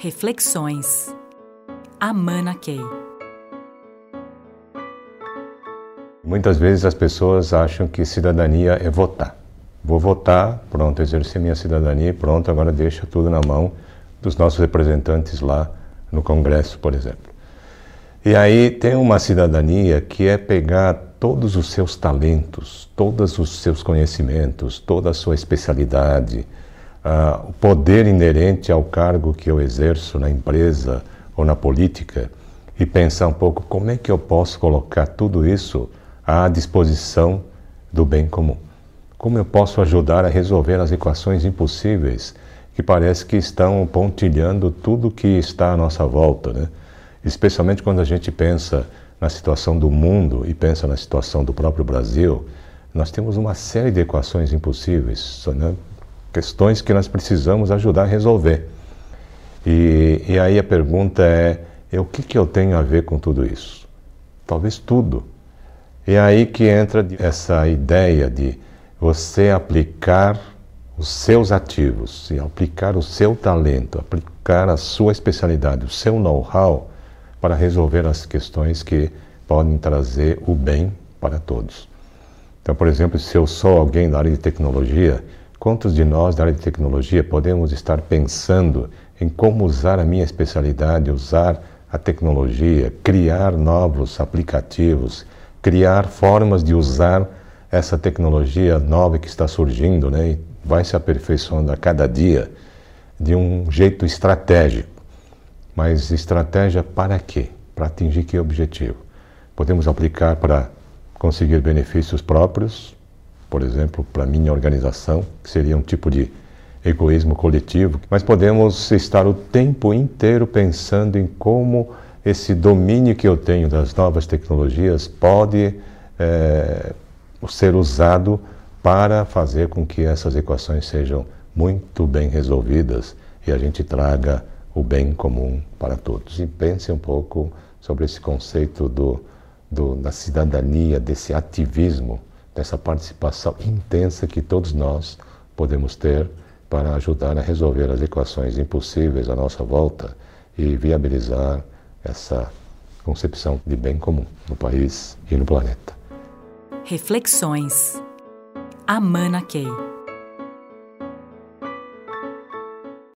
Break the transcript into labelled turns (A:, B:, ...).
A: Reflexões. Amana Key.
B: Muitas vezes as pessoas acham que cidadania é votar. Vou votar, pronto, exercer minha cidadania pronto, agora deixa tudo na mão dos nossos representantes lá no Congresso, por exemplo. E aí tem uma cidadania que é pegar todos os seus talentos, todos os seus conhecimentos, toda a sua especialidade, uh, o poder inerente ao cargo que eu exerço na empresa ou na política e pensar um pouco como é que eu posso colocar tudo isso à disposição do bem comum. Como eu posso ajudar a resolver as equações impossíveis que parece que estão pontilhando tudo que está à nossa volta, né? Especialmente quando a gente pensa na situação do mundo e pensa na situação do próprio Brasil, nós temos uma série de equações impossíveis, né? Questões que nós precisamos ajudar a resolver. E, e aí a pergunta é, o que, que eu tenho a ver com tudo isso? Talvez tudo. E é aí que entra essa ideia de você aplicar os seus ativos e aplicar o seu talento, aplicar a sua especialidade, o seu know-how para resolver as questões que podem trazer o bem para todos. Então, por exemplo, se eu sou alguém da área de tecnologia, Quantos de nós da área de tecnologia podemos estar pensando em como usar a minha especialidade, usar a tecnologia, criar novos aplicativos, criar formas de usar essa tecnologia nova que está surgindo, né? E vai se aperfeiçoando a cada dia de um jeito estratégico. Mas estratégia para quê? Para atingir que objetivo? Podemos aplicar para conseguir benefícios próprios, por exemplo, para minha organização, que seria um tipo de egoísmo coletivo, mas podemos estar o tempo inteiro pensando em como esse domínio que eu tenho das novas tecnologias pode é, ser usado para fazer com que essas equações sejam muito bem resolvidas e a gente traga o bem comum para todos. E pense um pouco sobre esse conceito do, do, da cidadania, desse ativismo dessa participação intensa que todos nós podemos ter para ajudar a resolver as equações impossíveis à nossa volta e viabilizar essa concepção de bem comum no país e no planeta.
A: Reflexões. Amana Key.